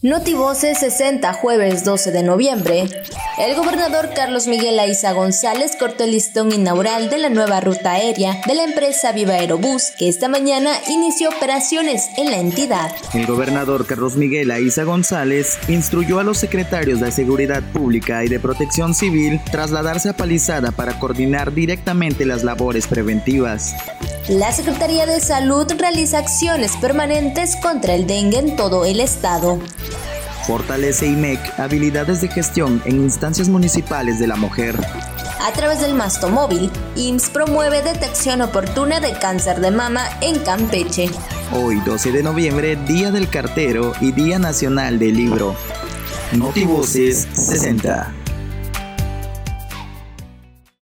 Notivoce 60, jueves 12 de noviembre. El gobernador Carlos Miguel Aiza González cortó el listón inaugural de la nueva ruta aérea de la empresa Viva Aerobús, que esta mañana inició operaciones en la entidad. El gobernador Carlos Miguel Aiza González instruyó a los secretarios de Seguridad Pública y de Protección Civil trasladarse a Palizada para coordinar directamente las labores preventivas. La Secretaría de Salud realiza acciones permanentes contra el dengue en todo el estado. Fortalece IMEC habilidades de gestión en instancias municipales de la mujer. A través del masto móvil, IMSS promueve detección oportuna de cáncer de mama en Campeche. Hoy, 12 de noviembre, Día del Cartero y Día Nacional del Libro. Notivoces 60.